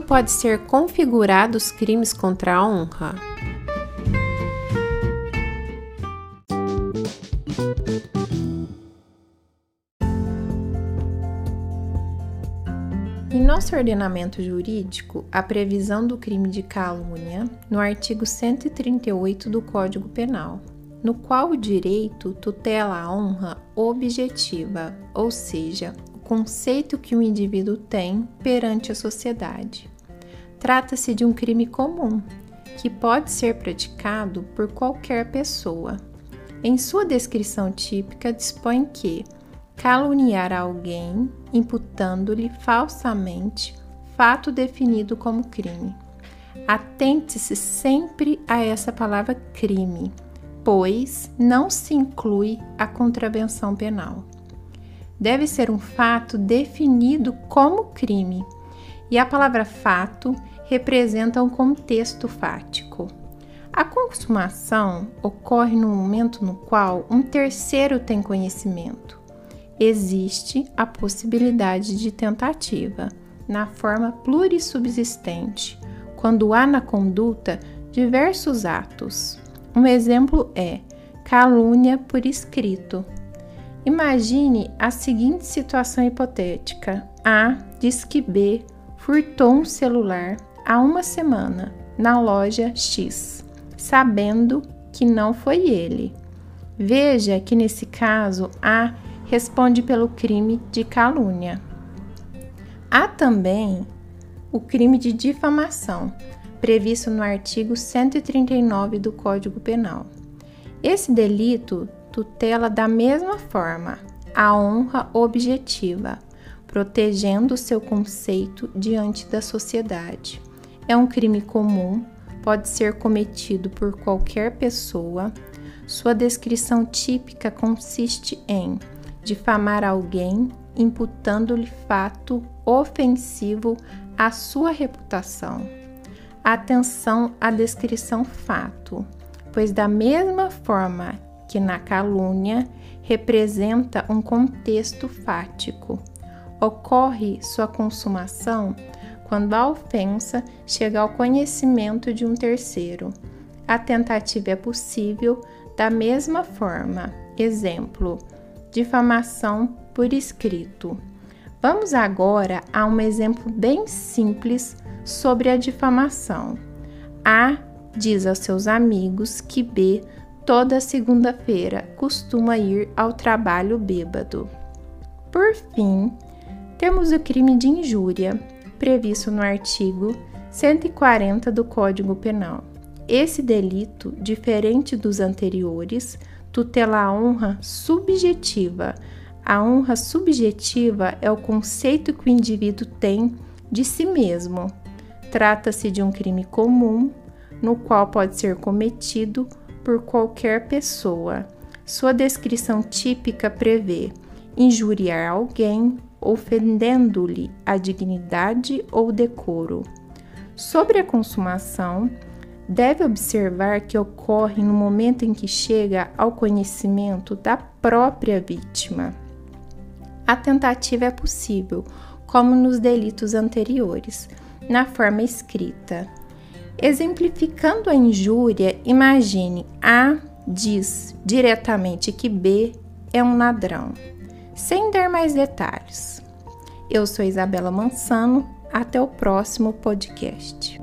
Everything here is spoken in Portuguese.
pode ser configurado os crimes contra a honra? Em nosso ordenamento jurídico, a previsão do crime de calúnia no artigo 138 do Código Penal, no qual o direito tutela a honra objetiva, ou seja, conceito que o indivíduo tem perante a sociedade. Trata-se de um crime comum, que pode ser praticado por qualquer pessoa. Em sua descrição típica, dispõe que caluniar alguém imputando-lhe falsamente fato definido como crime. Atente-se sempre a essa palavra crime, pois não se inclui a contravenção penal. Deve ser um fato definido como crime, e a palavra fato representa um contexto fático. A consumação ocorre no momento no qual um terceiro tem conhecimento existe a possibilidade de tentativa, na forma plurissubsistente, quando há na conduta diversos atos. Um exemplo é calúnia por escrito. Imagine a seguinte situação hipotética: A diz que B furtou um celular há uma semana na loja X, sabendo que não foi ele. Veja que nesse caso A responde pelo crime de calúnia. Há também o crime de difamação, previsto no artigo 139 do Código Penal. Esse delito tutela da mesma forma a honra objetiva, protegendo seu conceito diante da sociedade. É um crime comum, pode ser cometido por qualquer pessoa. Sua descrição típica consiste em difamar alguém imputando-lhe fato ofensivo à sua reputação. Atenção à descrição fato, pois da mesma forma que na calúnia representa um contexto fático, ocorre sua consumação quando a ofensa chega ao conhecimento de um terceiro. A tentativa é possível da mesma forma. Exemplo: difamação por escrito. Vamos agora a um exemplo bem simples sobre a difamação. A diz aos seus amigos que B toda segunda-feira costuma ir ao trabalho bêbado. Por fim, temos o crime de injúria, previsto no artigo 140 do Código Penal. Esse delito, diferente dos anteriores, tutela a honra subjetiva. A honra subjetiva é o conceito que o indivíduo tem de si mesmo. Trata-se de um crime comum, no qual pode ser cometido por qualquer pessoa. Sua descrição típica prevê injuriar alguém, ofendendo-lhe a dignidade ou decoro. Sobre a consumação, deve observar que ocorre no momento em que chega ao conhecimento da própria vítima. A tentativa é possível, como nos delitos anteriores, na forma escrita. Exemplificando a injúria, imagine A diz diretamente que B é um ladrão, sem dar mais detalhes. Eu sou Isabela Mansano, até o próximo podcast.